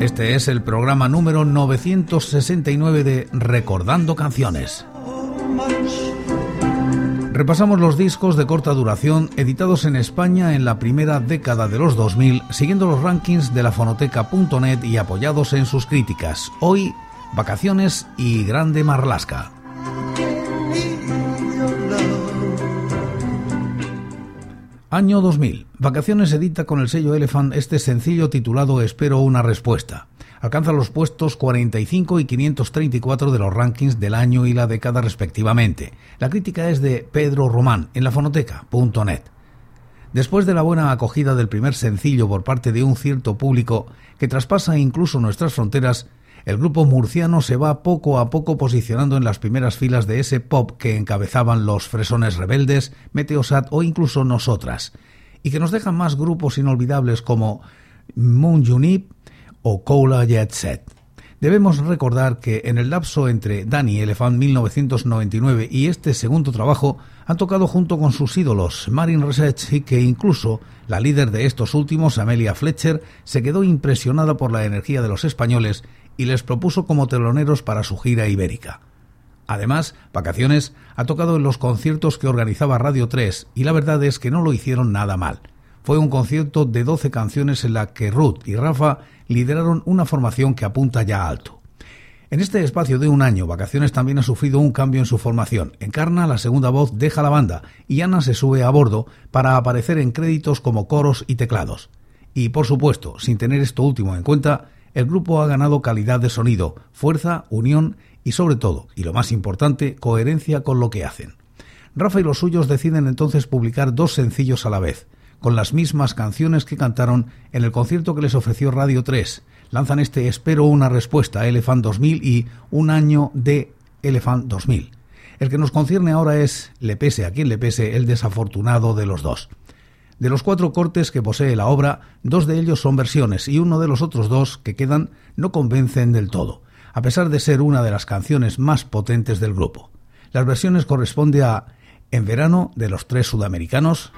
Este es el programa número 969 de Recordando Canciones. Repasamos los discos de corta duración editados en España en la primera década de los 2000, siguiendo los rankings de la fonoteca.net y apoyados en sus críticas. Hoy, Vacaciones y Grande Marlasca. Año 2000. Vacaciones edita con el sello Elephant este sencillo titulado Espero una respuesta. Alcanza los puestos 45 y 534 de los rankings del año y la década respectivamente. La crítica es de Pedro Román en la fonoteca.net. Después de la buena acogida del primer sencillo por parte de un cierto público que traspasa incluso nuestras fronteras, el grupo murciano se va poco a poco posicionando en las primeras filas de ese pop que encabezaban los Fresones Rebeldes, Meteosat o incluso nosotras, y que nos dejan más grupos inolvidables como Moon Junip o Cola Jet Set. Debemos recordar que en el lapso entre Danny Elephant 1999 y este segundo trabajo han tocado junto con sus ídolos Marin Research y que incluso la líder de estos últimos, Amelia Fletcher, se quedó impresionada por la energía de los españoles y les propuso como teloneros para su gira ibérica. Además, Vacaciones ha tocado en los conciertos que organizaba Radio 3 y la verdad es que no lo hicieron nada mal. Fue un concierto de 12 canciones en la que Ruth y Rafa lideraron una formación que apunta ya alto. En este espacio de un año, Vacaciones también ha sufrido un cambio en su formación. Encarna, la segunda voz, deja la banda y Ana se sube a bordo para aparecer en créditos como coros y teclados. Y, por supuesto, sin tener esto último en cuenta, el grupo ha ganado calidad de sonido, fuerza, unión y sobre todo, y lo más importante, coherencia con lo que hacen. Rafa y los suyos deciden entonces publicar dos sencillos a la vez, con las mismas canciones que cantaron en el concierto que les ofreció Radio 3. Lanzan este Espero una respuesta Elephant 2000 y Un año de Elephant 2000. El que nos concierne ahora es, le pese a quien le pese, el desafortunado de los dos. De los cuatro cortes que posee la obra, dos de ellos son versiones y uno de los otros dos que quedan no convencen del todo, a pesar de ser una de las canciones más potentes del grupo. Las versiones corresponden a En verano de los tres sudamericanos,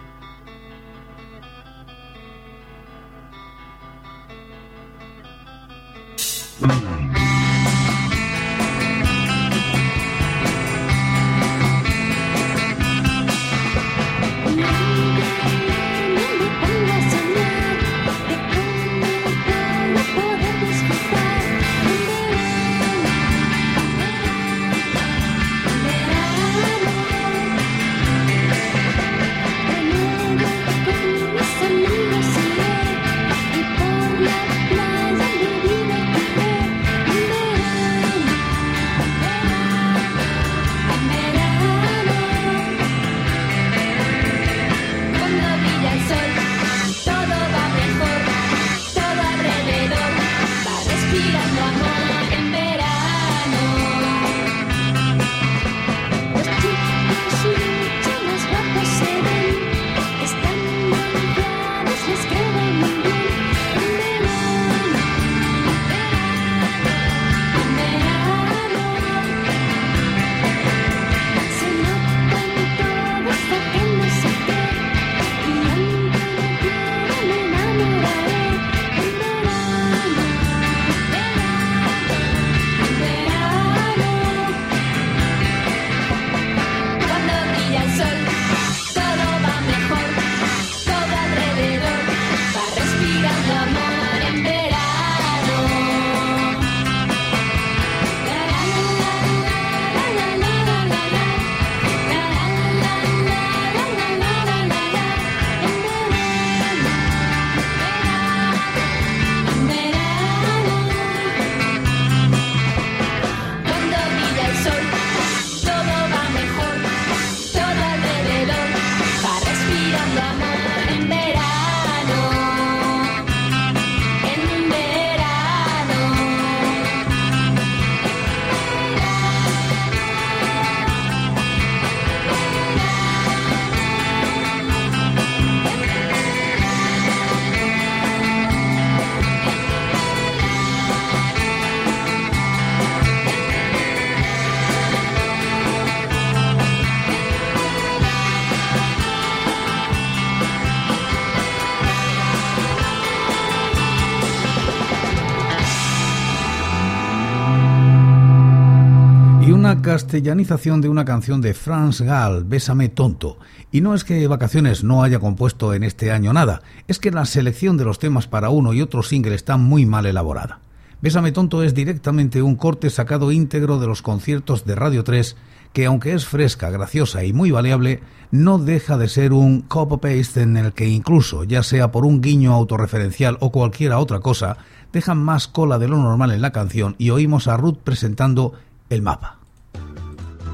una castellanización de una canción de Franz Gall, Bésame tonto. Y no es que Vacaciones no haya compuesto en este año nada, es que la selección de los temas para uno y otro single está muy mal elaborada. Bésame tonto es directamente un corte sacado íntegro de los conciertos de Radio 3 que aunque es fresca, graciosa y muy variable, no deja de ser un copy-paste en el que incluso, ya sea por un guiño autorreferencial o cualquiera otra cosa, dejan más cola de lo normal en la canción y oímos a Ruth presentando el mapa.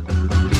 Bye.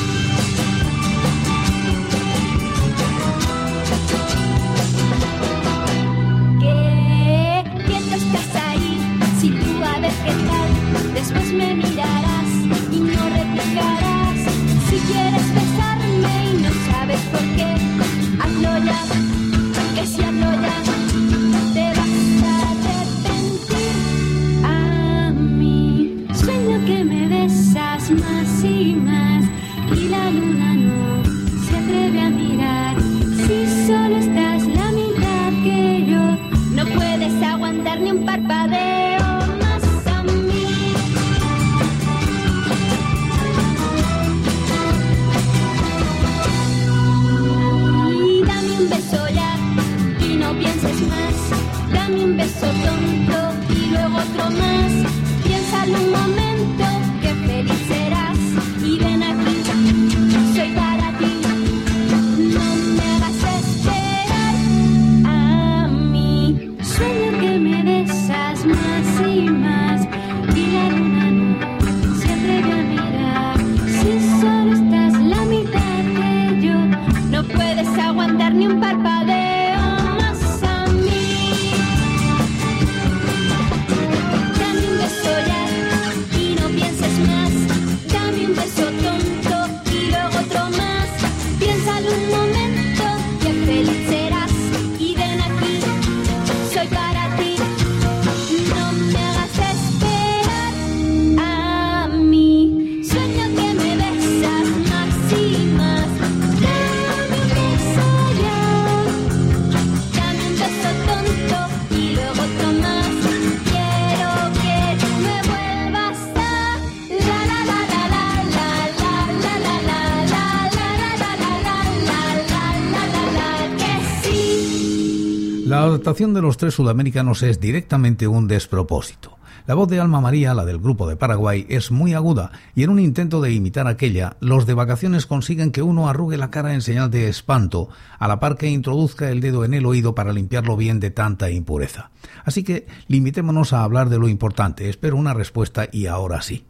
Adaptación de los tres sudamericanos es directamente un despropósito. La voz de Alma María, la del grupo de Paraguay, es muy aguda y en un intento de imitar aquella, los de vacaciones consiguen que uno arrugue la cara en señal de espanto, a la par que introduzca el dedo en el oído para limpiarlo bien de tanta impureza. Así que limitémonos a hablar de lo importante. Espero una respuesta y ahora sí.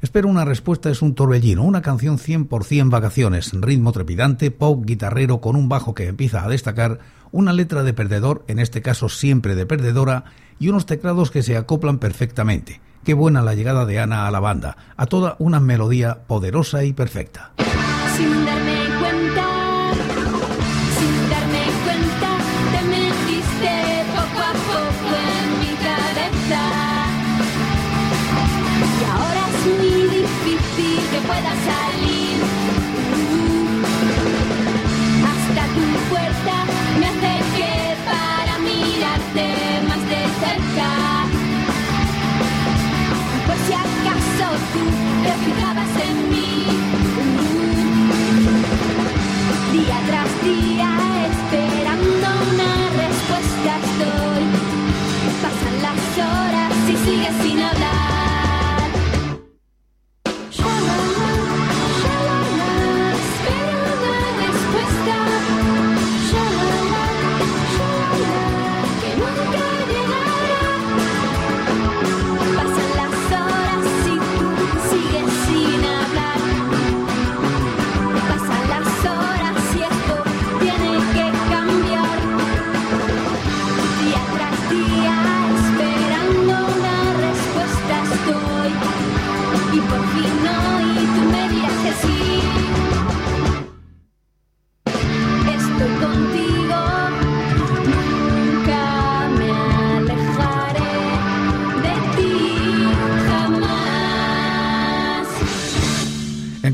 Espero una respuesta es un torbellino, una canción 100% vacaciones, ritmo trepidante, pop guitarrero con un bajo que empieza a destacar, una letra de perdedor, en este caso siempre de perdedora, y unos teclados que se acoplan perfectamente. Qué buena la llegada de Ana a la banda, a toda una melodía poderosa y perfecta.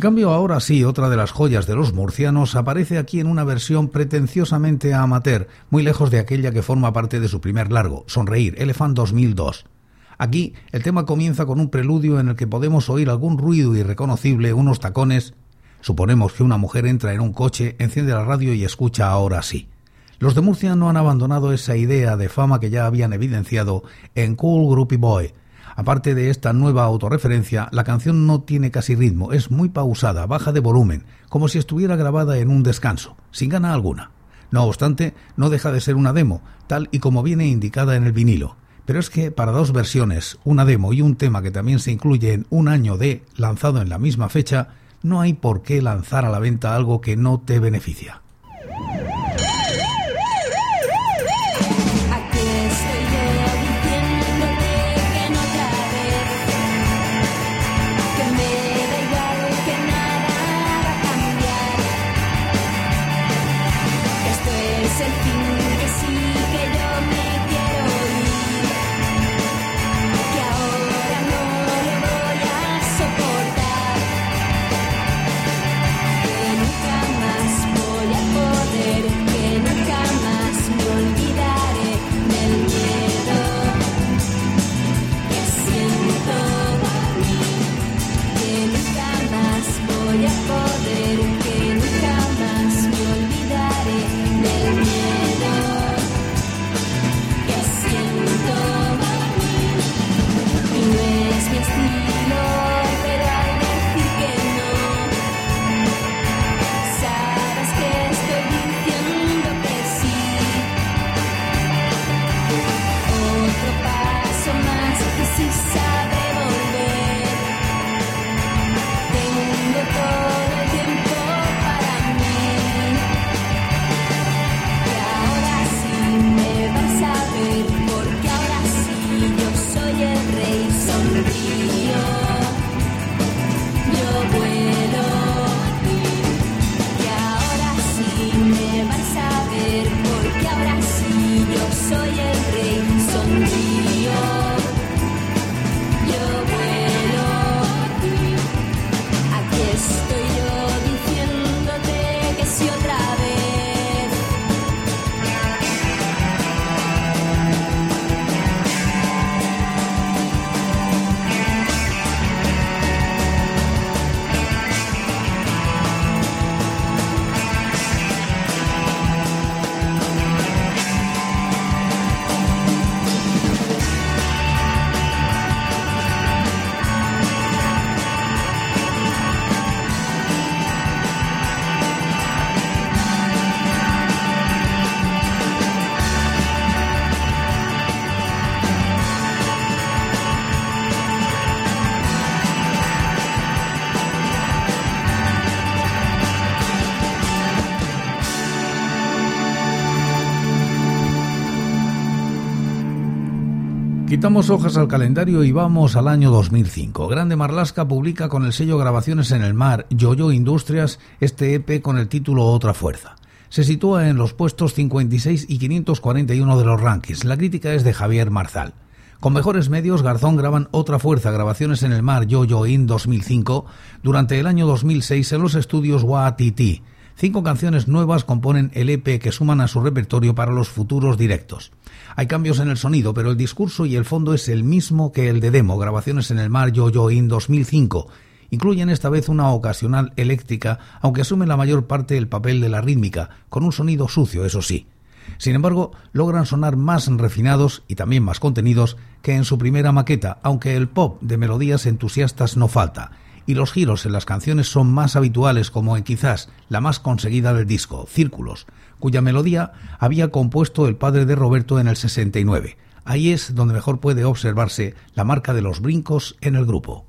Cambio, ahora sí, otra de las joyas de los murcianos aparece aquí en una versión pretenciosamente amateur, muy lejos de aquella que forma parte de su primer largo, Sonreír, Elephant 2002. Aquí el tema comienza con un preludio en el que podemos oír algún ruido irreconocible, unos tacones. Suponemos que una mujer entra en un coche, enciende la radio y escucha ahora sí. Los de Murcia no han abandonado esa idea de fama que ya habían evidenciado en Cool Groupie Boy. Aparte de esta nueva autorreferencia, la canción no tiene casi ritmo, es muy pausada, baja de volumen, como si estuviera grabada en un descanso, sin gana alguna. No obstante, no deja de ser una demo, tal y como viene indicada en el vinilo. Pero es que para dos versiones, una demo y un tema que también se incluye en un año de lanzado en la misma fecha, no hay por qué lanzar a la venta algo que no te beneficia. Quitamos hojas al calendario y vamos al año 2005. Grande Marlasca publica con el sello Grabaciones en el Mar, Yoyo Industrias, este EP con el título Otra Fuerza. Se sitúa en los puestos 56 y 541 de los rankings. La crítica es de Javier Marzal. Con mejores medios, Garzón graban Otra Fuerza, Grabaciones en el Mar, Yoyo In 2005, durante el año 2006 en los estudios WATT. Cinco canciones nuevas componen el EP que suman a su repertorio para los futuros directos. Hay cambios en el sonido, pero el discurso y el fondo es el mismo que el de demo, grabaciones en el mar Yo-Yo In 2005. Incluyen esta vez una ocasional eléctrica, aunque asume la mayor parte el papel de la rítmica, con un sonido sucio, eso sí. Sin embargo, logran sonar más refinados y también más contenidos que en su primera maqueta, aunque el pop de melodías entusiastas no falta, y los giros en las canciones son más habituales como en quizás la más conseguida del disco, Círculos, cuya melodía había compuesto el padre de Roberto en el 69. Ahí es donde mejor puede observarse la marca de los brincos en el grupo.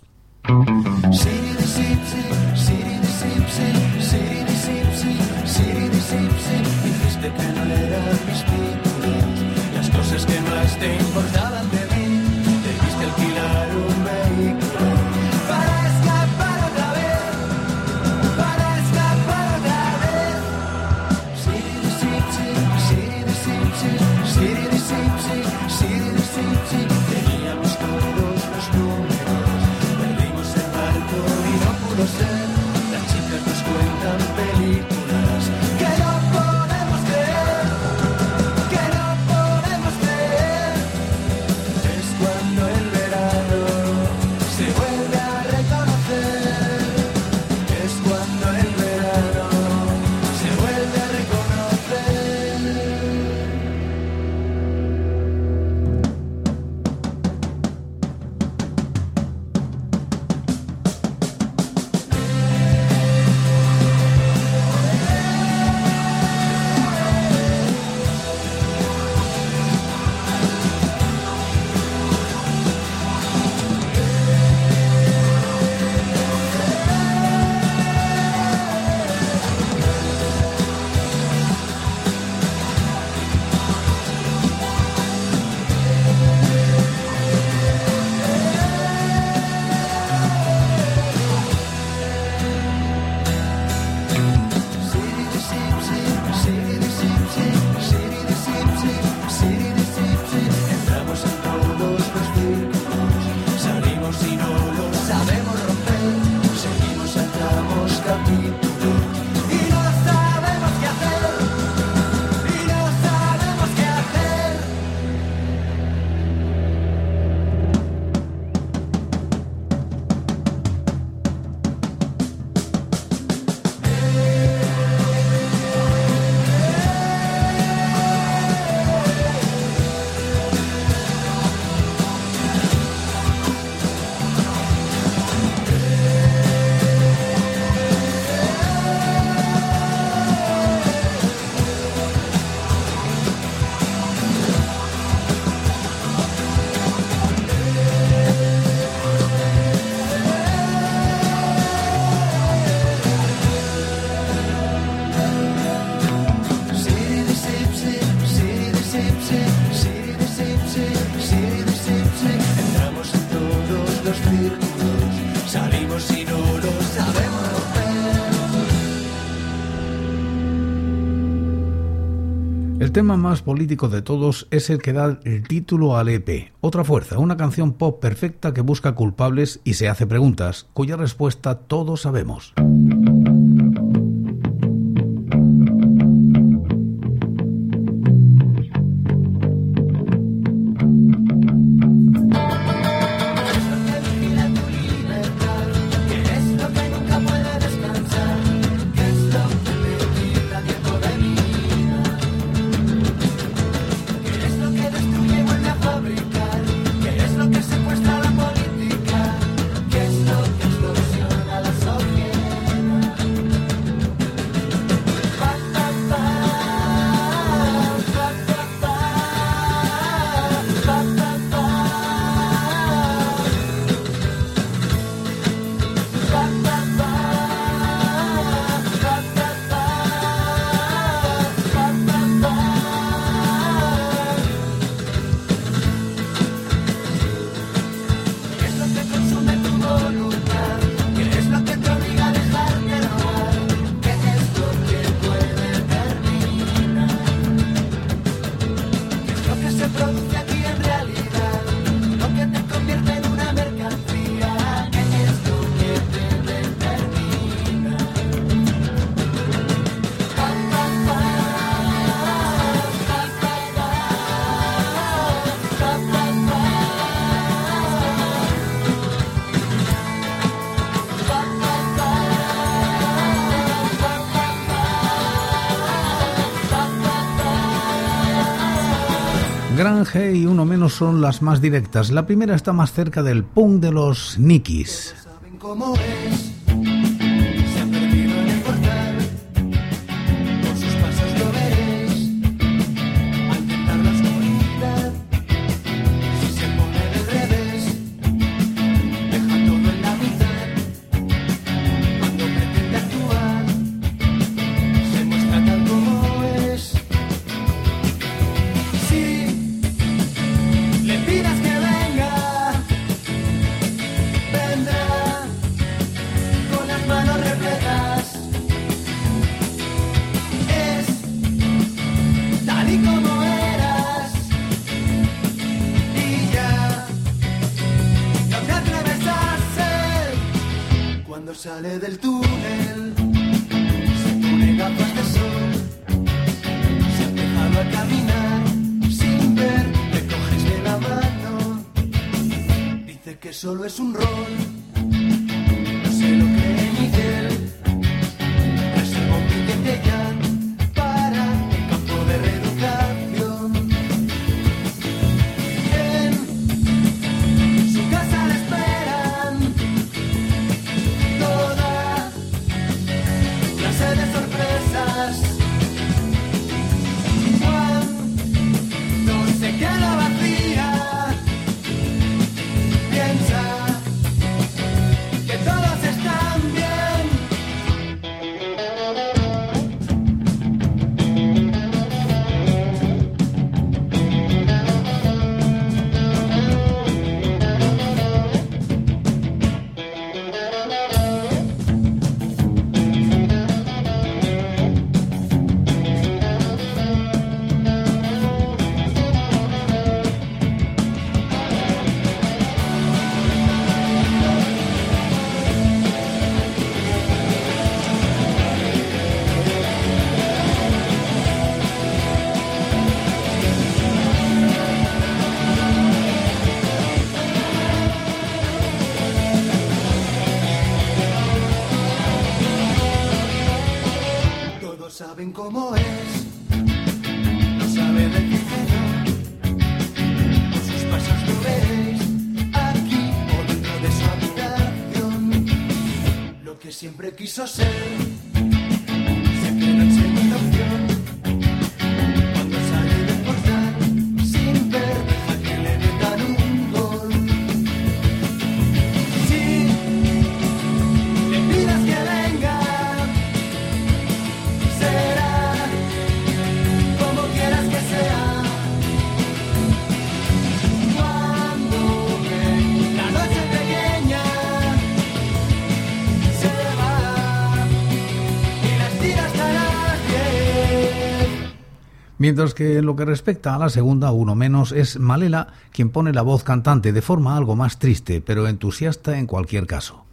Tema más político de todos es el que da el título al EP. Otra fuerza, una canción pop perfecta que busca culpables y se hace preguntas, cuya respuesta todos sabemos. Y uno menos son las más directas. La primera está más cerca del punk de los Nikis. Quiso Mientras que en lo que respecta a la segunda, uno menos, es Malela quien pone la voz cantante de forma algo más triste, pero entusiasta en cualquier caso.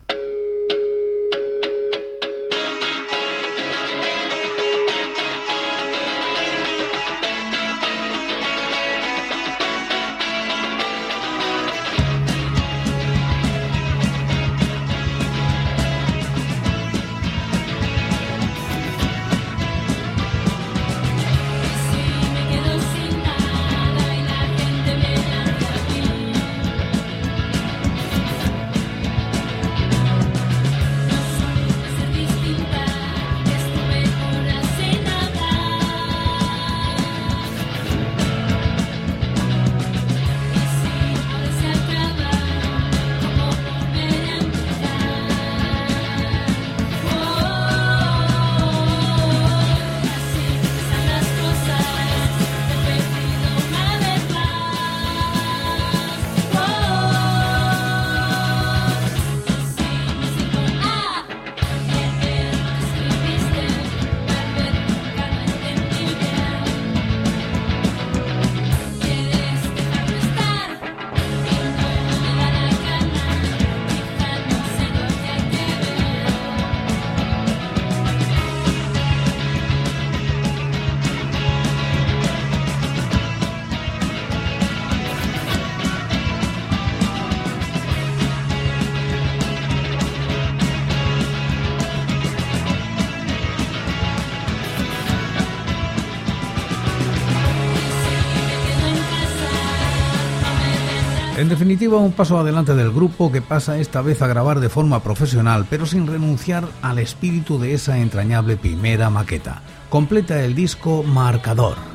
En definitiva, un paso adelante del grupo que pasa esta vez a grabar de forma profesional, pero sin renunciar al espíritu de esa entrañable primera maqueta. Completa el disco Marcador.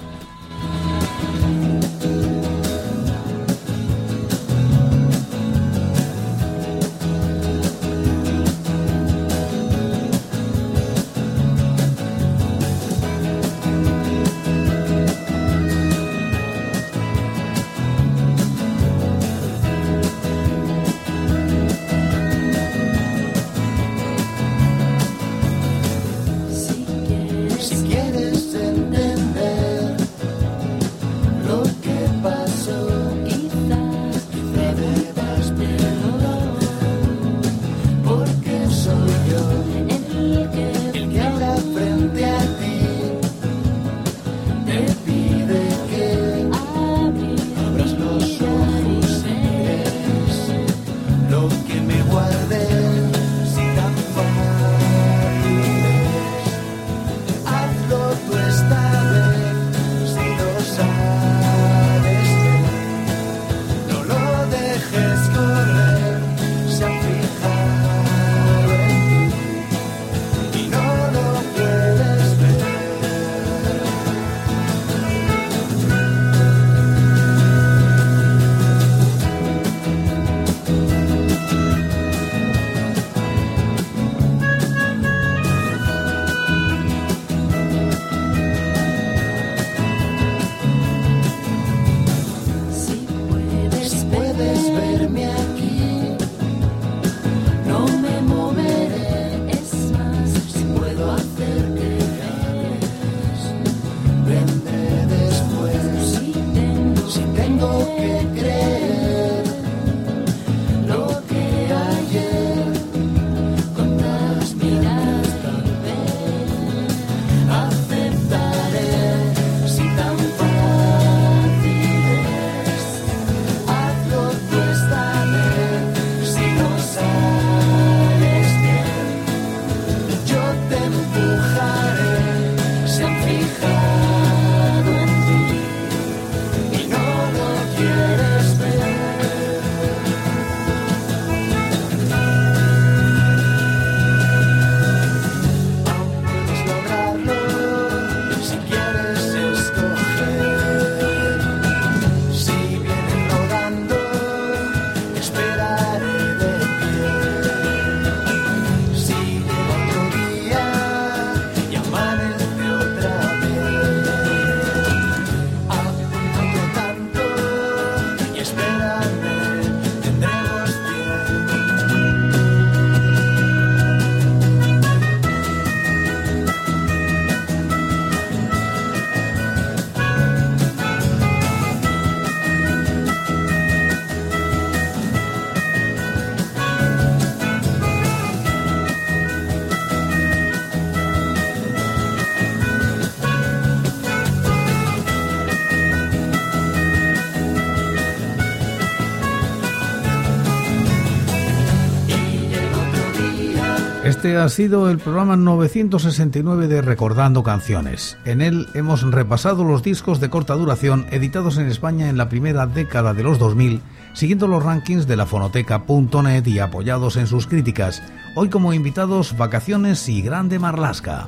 Este ha sido el programa 969 de Recordando Canciones. En él hemos repasado los discos de corta duración editados en España en la primera década de los 2000, siguiendo los rankings de la fonoteca.net y apoyados en sus críticas. Hoy como invitados Vacaciones y Grande Marlasca.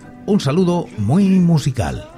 Un saludo muy musical.